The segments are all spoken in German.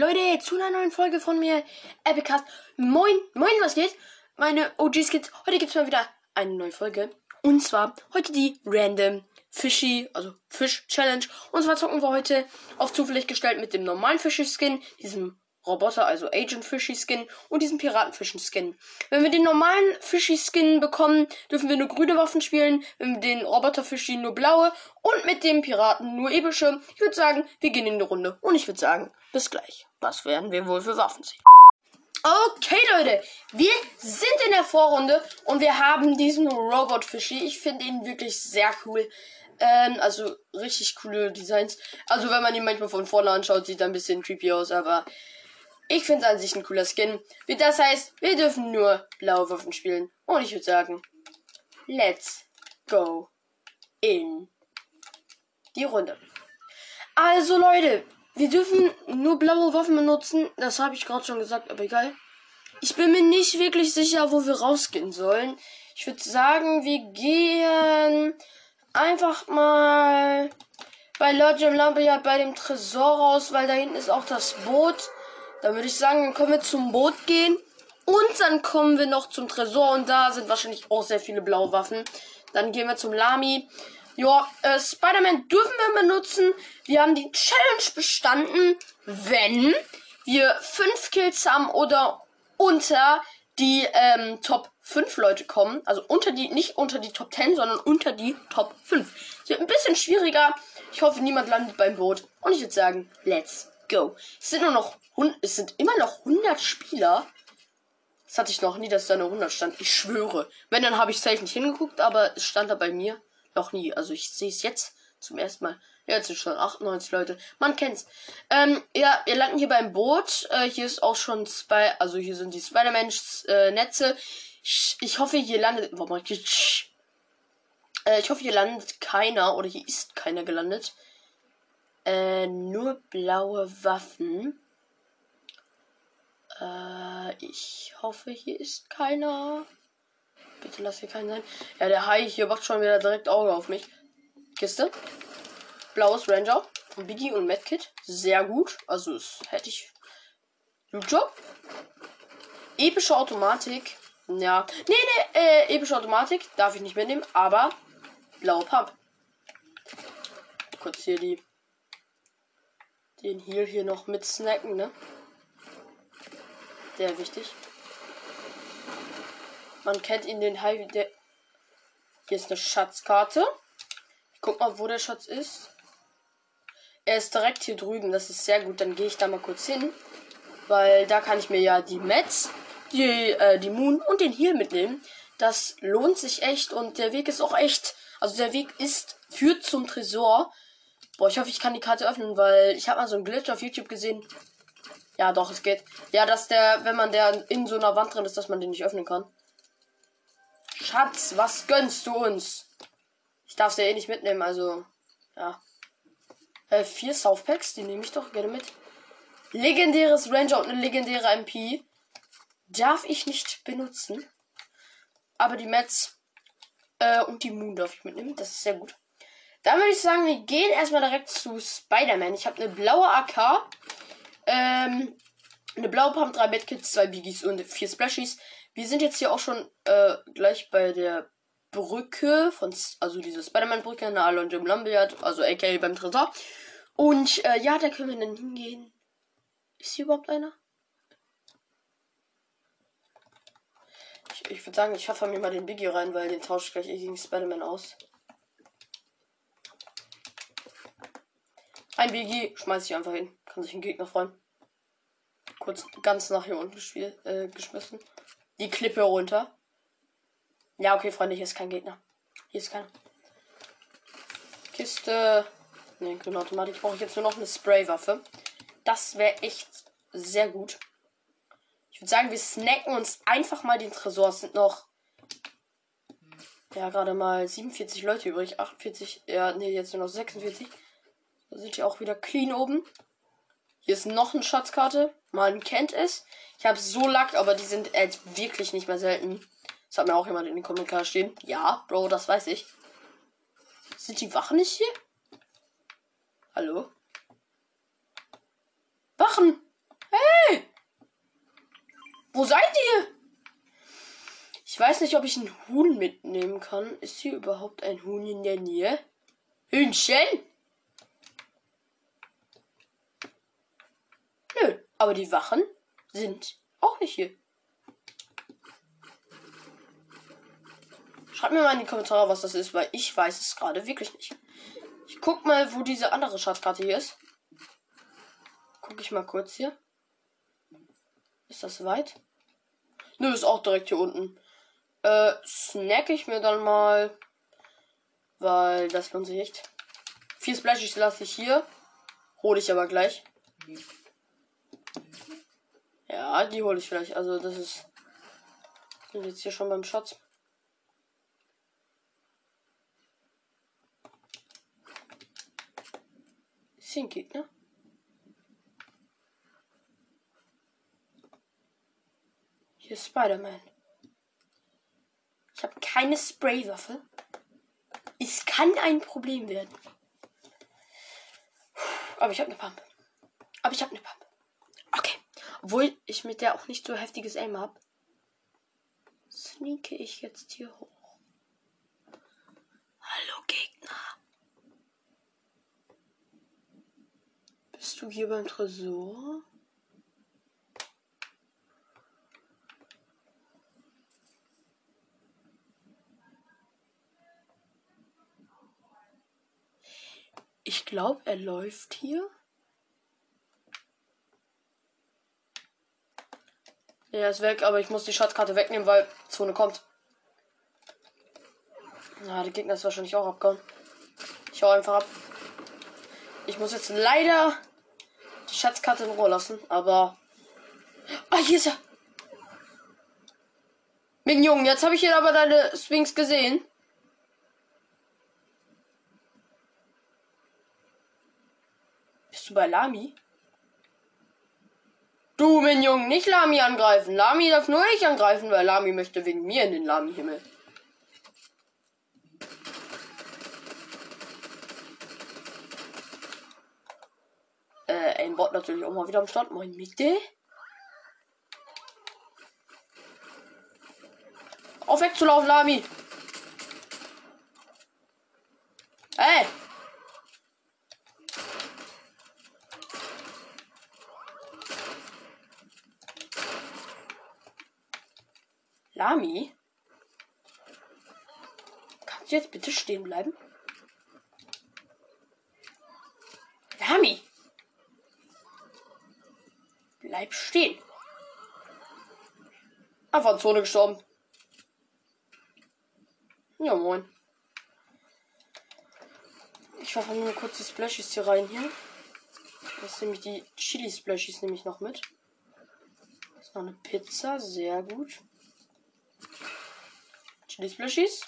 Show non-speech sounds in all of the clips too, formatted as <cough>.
Leute, zu einer neuen Folge von mir, Epicast. Moin, moin, was geht? Meine OG-Skits, heute gibt's mal wieder eine neue Folge. Und zwar heute die Random Fishy, also Fish Challenge. Und zwar zocken wir heute auf zufällig gestellt mit dem normalen Fishy Skin, diesem Roboter, also Agent Fishy Skin und diesem Piratenfischen Skin. Wenn wir den normalen Fishy Skin bekommen, dürfen wir nur grüne Waffen spielen, wenn wir den Roboter Fishy nur blaue und mit dem Piraten nur epische. Ich würde sagen, wir gehen in die Runde und ich würde sagen, bis gleich. Was werden wir wohl für Waffen ziehen? Okay, Leute, wir sind in der Vorrunde und wir haben diesen Robot Fishy. Ich finde ihn wirklich sehr cool. Ähm, also richtig coole Designs. Also wenn man ihn manchmal von vorne anschaut, sieht er ein bisschen creepy aus, aber ich finde es an sich ein cooler Skin. Das heißt, wir dürfen nur blaue Waffen spielen. Und ich würde sagen, let's go in die Runde. Also Leute, wir dürfen nur blaue Waffen benutzen. Das habe ich gerade schon gesagt, aber egal. Ich bin mir nicht wirklich sicher, wo wir rausgehen sollen. Ich würde sagen, wir gehen einfach mal bei Lodge im Lampiat bei dem Tresor raus, weil da hinten ist auch das Boot. Dann würde ich sagen, dann können wir zum Boot gehen. Und dann kommen wir noch zum Tresor und da sind wahrscheinlich auch sehr viele blaue Waffen. Dann gehen wir zum Lami. Ja, äh, Spider-Man dürfen wir benutzen. Wir haben die Challenge bestanden, wenn wir fünf Kills haben oder unter die ähm, Top 5 Leute kommen. Also unter die, nicht unter die Top 10, sondern unter die Top 5. Es wird ein bisschen schwieriger. Ich hoffe, niemand landet beim Boot. Und ich würde sagen, let's go. Es sind nur noch, es sind immer noch 100 Spieler. Das hatte ich noch nie, dass da eine 100 stand. Ich schwöre. Wenn, dann habe ich safe nicht hingeguckt, aber es stand da bei mir. Noch nie. Also ich sehe es jetzt zum ersten Mal. Jetzt sind schon 98 Leute. Man kennt's. Ähm, ja, wir landen hier beim Boot. Äh, hier ist auch schon Spy, also hier sind die Spider-Man-Netze. Ich, ich, hoffe, hier landet. Warum ich, äh, ich hoffe, hier landet keiner oder hier ist keiner gelandet. Äh, nur blaue Waffen. Äh, ich hoffe, hier ist keiner. Bitte lass hier keinen sein. Ja, der Hai hier macht schon wieder direkt Auge auf mich. Kiste. Blaues Ranger. Biggie und Medkit. Sehr gut. Also, das hätte ich. Job. Epische Automatik. Ja. Nee, nee, äh, epische Automatik. Darf ich nicht mitnehmen. Aber blaue Pump. Kurz hier die. Den Heal hier noch mit snacken, ne? Sehr wichtig. Man kennt ihn den. Der Hier ist eine Schatzkarte. Ich guck mal, wo der Schatz ist. Er ist direkt hier drüben. Das ist sehr gut. Dann gehe ich da mal kurz hin. Weil da kann ich mir ja die Mets, die, äh, die Moon und den Heal mitnehmen. Das lohnt sich echt und der Weg ist auch echt. Also der Weg ist, führt zum Tresor. Boah, ich hoffe, ich kann die Karte öffnen, weil ich habe mal so einen Glitch auf YouTube gesehen. Ja, doch, es geht. Ja, dass der, wenn man der in so einer Wand drin ist, dass man den nicht öffnen kann. Schatz, was gönnst du uns? Ich darf sie eh nicht mitnehmen, also. Ja. Äh, vier Southpacks, die nehme ich doch gerne mit. Legendäres Ranger und eine legendäre MP. Darf ich nicht benutzen. Aber die Mets äh, und die Moon darf ich mitnehmen. Das ist sehr gut. Dann würde ich sagen, wir gehen erstmal direkt zu Spider-Man. Ich habe eine blaue AK. Ähm, eine blaue Pump, drei Medkits, zwei Biggies und vier Splashies. Wir sind jetzt hier auch schon äh, gleich bei der Brücke von, also diese Spider-Man-Brücke, na, und Jim Lambert, also aka beim Tresor. Und äh, ja, da können wir dann hingehen. Ist hier überhaupt einer? Ich, ich würde sagen, ich schaffe mir mal den Biggie rein, weil den tausche ich gleich gegen Spider-Man aus. Ein Biggie schmeiße ich einfach hin. Kann sich ein Gegner freuen. Kurz ganz nach hier unten äh, geschmissen die Klippe runter. Ja, okay, Freunde, hier ist kein Gegner. Hier ist keiner. Kiste. Ne, grüne Automatik. Brauche ich jetzt nur noch eine Spraywaffe. Das wäre echt sehr gut. Ich würde sagen, wir snacken uns einfach mal den Tresor. Es sind noch. Ja, gerade mal 47 Leute übrig. 48. Ja, nee, jetzt nur noch 46. Da sind ja auch wieder clean oben. Hier ist noch eine Schatzkarte. Man kennt es. Ich habe so Lack, aber die sind jetzt wirklich nicht mehr selten. Das hat mir auch jemand in den Kommentaren stehen. Ja, Bro, das weiß ich. Sind die Wachen nicht hier? Hallo? Wachen! Hey! Wo seid ihr? Ich weiß nicht, ob ich ein Huhn mitnehmen kann. Ist hier überhaupt ein Huhn in der Nähe? Hühnchen? Nö, aber die Wachen sind auch nicht hier. Schreibt mir mal in die Kommentare, was das ist, weil ich weiß es gerade wirklich nicht. Ich guck mal, wo diese andere Schatzkarte hier ist. Guck ich mal kurz hier. Ist das weit? Nö, ist auch direkt hier unten. Äh, snack ich mir dann mal. Weil das lohnt sich nicht. Vier Splashies lasse ich hier. Hole ich aber gleich. Ja, die hole ich vielleicht. Also das ist. Sind jetzt hier schon beim Schatz. Ist Gegner? Hier ist Spider-Man. Ich habe keine Spraywaffe. Es kann ein Problem werden. Aber ich habe eine Pump. Aber ich habe eine Pump. Obwohl ich mit der auch nicht so heftiges Aim habe, sneake ich jetzt hier hoch. Hallo Gegner. Bist du hier beim Tresor? Ich glaube, er läuft hier. Er ist weg, aber ich muss die Schatzkarte wegnehmen, weil Zone kommt. Na, der Gegner ist wahrscheinlich auch abgehauen. Ich hau einfach ab. Ich muss jetzt leider die Schatzkarte in Ruhe lassen, aber. Ah, hier ist er! Minion, jetzt habe ich hier aber deine Sphinx gesehen. du bei Lami? Du, mein Junge, nicht Lami angreifen. Lami darf nur ich angreifen, weil Lami möchte wegen mir in den Lami-Himmel. Äh, ein Bot natürlich auch mal wieder am Start. Moin, Mitte. Auf wegzulaufen, Lami. Hey! Lami? Kannst du jetzt bitte stehen bleiben? Lami! Bleib stehen. Einfach in Zone gestorben. Ja, moin. Ich werfe nur kurz die Splashies hier rein hier. Das nehme ich die Chili Splashies nehme ich noch mit. Das ist noch eine Pizza, sehr gut. Chili Splashies.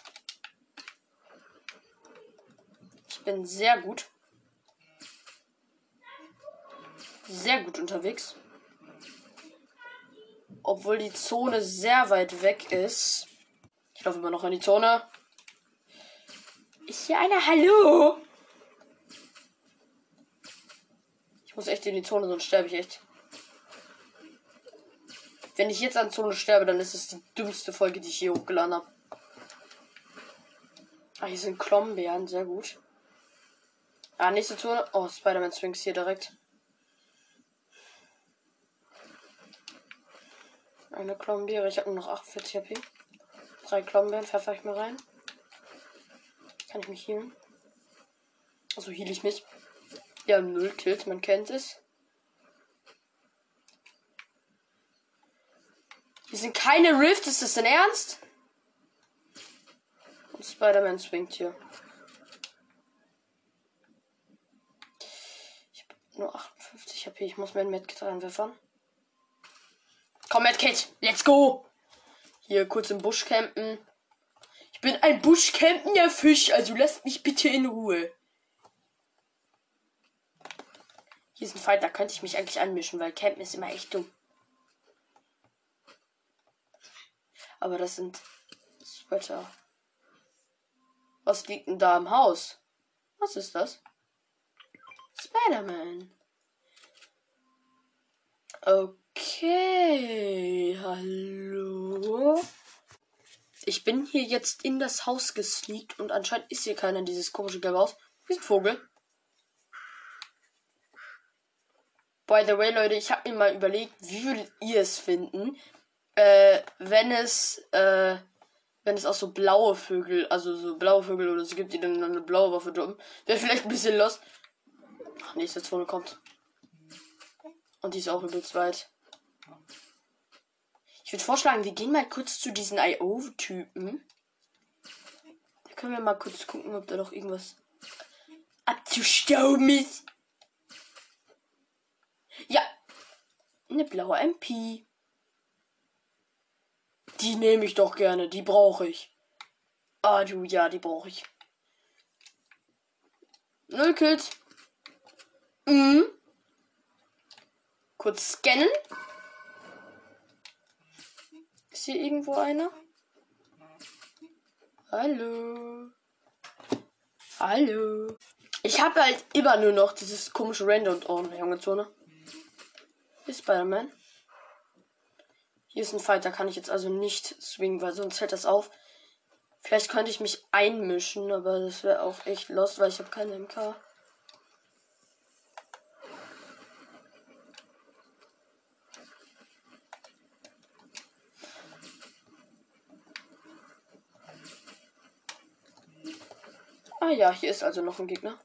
Ich bin sehr gut. Sehr gut unterwegs. Obwohl die Zone sehr weit weg ist. Ich laufe immer noch in die Zone. Ist hier einer? Hallo? Ich muss echt in die Zone, sonst sterbe ich echt. Wenn ich jetzt an Zone sterbe, dann ist es die dümmste Folge, die ich hier hochgeladen habe. Ah, hier sind Klombeeren, sehr gut. Ah, nächste Zone. Oh, Spider-Man Sphinx hier direkt. Eine Klombeere. Ich habe nur noch 48 HP. Drei Klombeeren pfeffer ich mir rein. Kann ich mich healen? Also heal ich mich. Ja, null Kills, man kennt es. Hier sind keine Rift, ist das denn ernst? Spider-Man swingt hier. Ich habe nur 58 HP, ich muss mein Medkit reinwerfen. Komm, Medkit, let's go! Hier kurz im Busch campen. Ich bin ein Buschcampender Fisch, also lasst mich bitte in Ruhe. Hier ist ein Fight, da könnte ich mich eigentlich anmischen, weil Campen ist immer echt dumm. Aber das sind Sweater. Was liegt denn da im Haus? Was ist das? Spider-Man. Okay, hallo. Ich bin hier jetzt in das Haus gesneakt und anscheinend ist hier keiner in dieses komische gelbe Haus. Wie ist ein Vogel? By the way, Leute, ich habe mir mal überlegt, wie würdet ihr es finden, äh, wenn es, äh, wenn es auch so blaue Vögel, also so blaue Vögel oder so gibt, die dann eine blaue Waffe droppen. Wäre vielleicht ein bisschen los. Ach, nächste Zone kommt. Und die ist auch übelst weit. Ich würde vorschlagen, wir gehen mal kurz zu diesen IO-Typen. Da können wir mal kurz gucken, ob da noch irgendwas abzustauben ist. Ja. Eine blaue MP. Die nehme ich doch gerne. Die brauche ich. Ah, du, ja, die brauche ich. Null Kills. Mhm. Kurz scannen. Ist hier irgendwo einer? Hallo. Hallo. Ich habe halt immer nur noch dieses komische Random und Junge Zone. Ist Spider-Man. Hier ist ein Fight, da kann ich jetzt also nicht swingen, weil sonst hält das auf. Vielleicht könnte ich mich einmischen, aber das wäre auch echt lost, weil ich habe keine MK. Ah ja, hier ist also noch ein Gegner.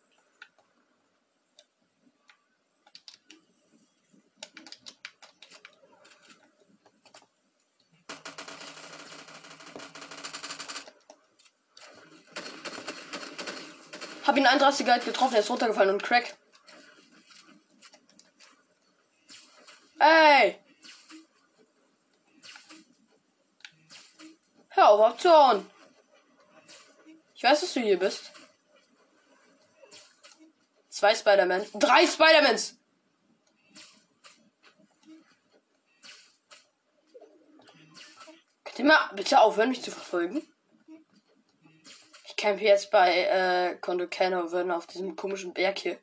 Hab ihn 31 halt getroffen, er ist runtergefallen und Crack. Ey! Hör auf abzuhauen! Ich weiß, dass du hier bist. Zwei Spider-Man. Drei Spider-Mans! Könnt ihr mal bitte aufhören, mich zu verfolgen? Ich campe jetzt bei äh, Kondo Canovan auf diesem komischen Berg hier.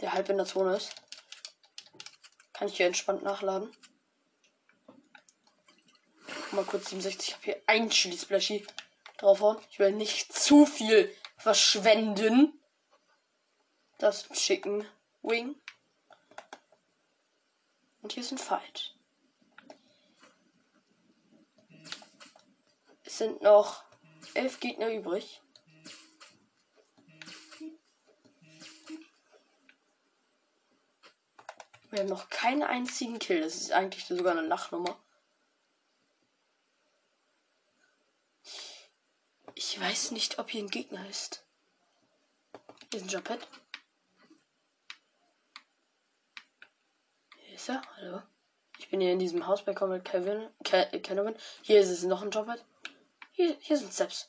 Der halb in der Zone ist. Kann ich hier entspannt nachladen. Mal kurz 67. Ich habe hier ein Chili Splashy draufhauen. Ich will nicht zu viel verschwenden. Das Chicken Wing. Und hier ist ein Fight. Es sind noch elf Gegner übrig. Wir haben noch keinen einzigen Kill. Das ist eigentlich sogar eine Lachnummer. Ich weiß nicht, ob hier ein Gegner ist. Hier ist ein Jumppad. Hier ist er. Hallo. Ich bin hier in diesem Haus bei Comet Kevin. Ke Kevin. Hier ist es noch ein Jumppad. Hier, hier sind Steps.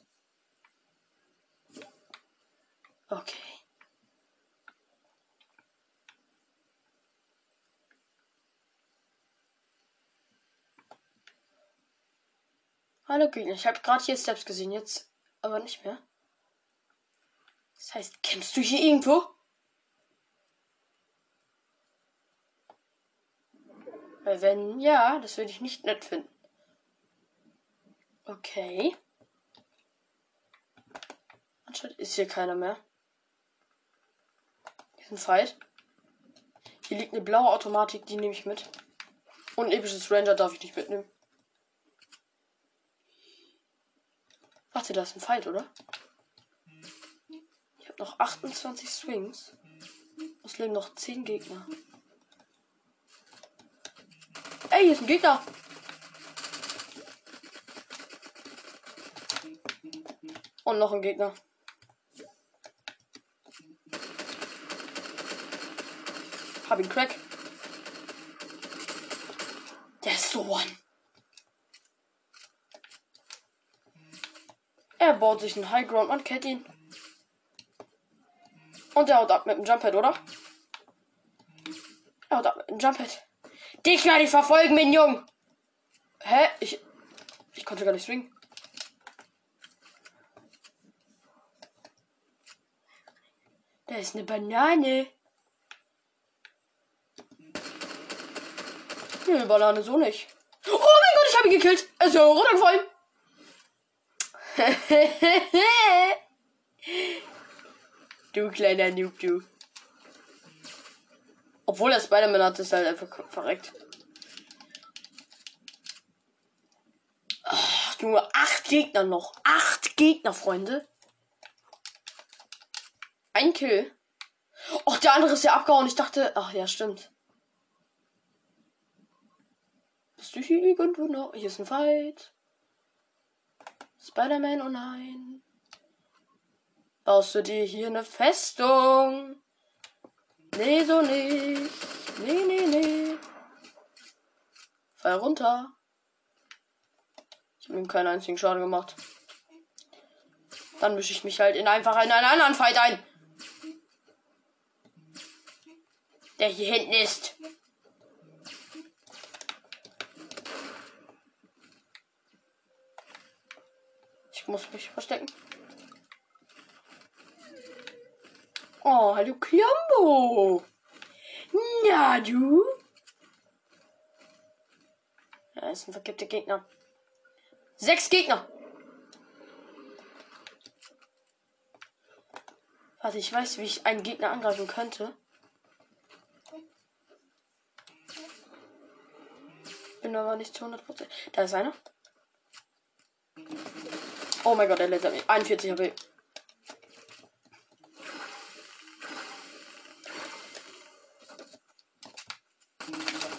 Okay. Hallo Gegner, ich habe gerade hier Steps gesehen. Jetzt aber nicht mehr. Das heißt, kennst du hier irgendwo? Weil wenn ja, das würde ich nicht nett finden. Okay. Anscheinend ist hier keiner mehr. Hier ein Fight. Hier liegt eine blaue Automatik, die nehme ich mit. Und ein episches Ranger darf ich nicht mitnehmen. Warte, da ist ein Fight, oder? Ich habe noch 28 Swings. Es leben noch 10 Gegner. Ey, hier ist ein Gegner. Und noch ein Gegner. Hab ihn Crack. Der ist so one. Er baut sich einen High Ground, man kennt ihn. Und er haut ab mit dem Jump oder? Er haut ab mit dem Jump Dich werde ich verfolgen, mein Jung. Hä? Ich. Ich konnte gar nicht swingen. Da ist eine Banane. Nö, Banane so nicht. Oh mein Gott, ich habe ihn gekillt. Er ist ja runtergefallen. <laughs> du kleiner Noob, du. Obwohl er Spider-Man hat, ist halt einfach verreckt. Ach, nur acht Gegner noch. Acht Gegner, Freunde. Ein Kill. Och, der andere ist ja abgehauen. Ich dachte, ach ja, stimmt. Bist du hier irgendwo noch? Hier ist ein Fight. Spider-Man, oh nein. Baust du dir hier eine Festung? Nee, so nicht. Nee, nee, nee. Fall runter. Ich habe ihm keinen einzigen Schaden gemacht. Dann mische ich mich halt in einfach in einen anderen Fight ein. Der hier hinten ist. Ich muss mich verstecken. Oh, hallo Klombo. Na, du? Da ist ein verkippter Gegner. Sechs Gegner. Warte, ich weiß, wie ich einen Gegner angreifen könnte. Bin aber nicht zu 100%. Da ist einer. Oh mein Gott, der lasert mich. 41 HP.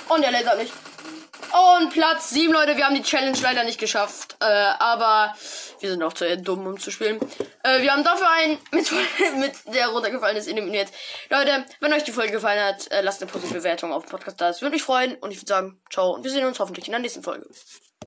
Und er lasert mich. Und Platz 7, Leute. Wir haben die Challenge leider nicht geschafft. Äh, aber wir sind auch zu dumm, um zu spielen. Äh, wir haben dafür einen <laughs> mit, mit der runtergefallen ist eliminiert. Leute, wenn euch die Folge gefallen hat, äh, lasst eine positive Bewertung auf dem Podcast da. Das würde mich freuen. Und ich würde sagen, ciao. Und wir sehen uns hoffentlich in der nächsten Folge.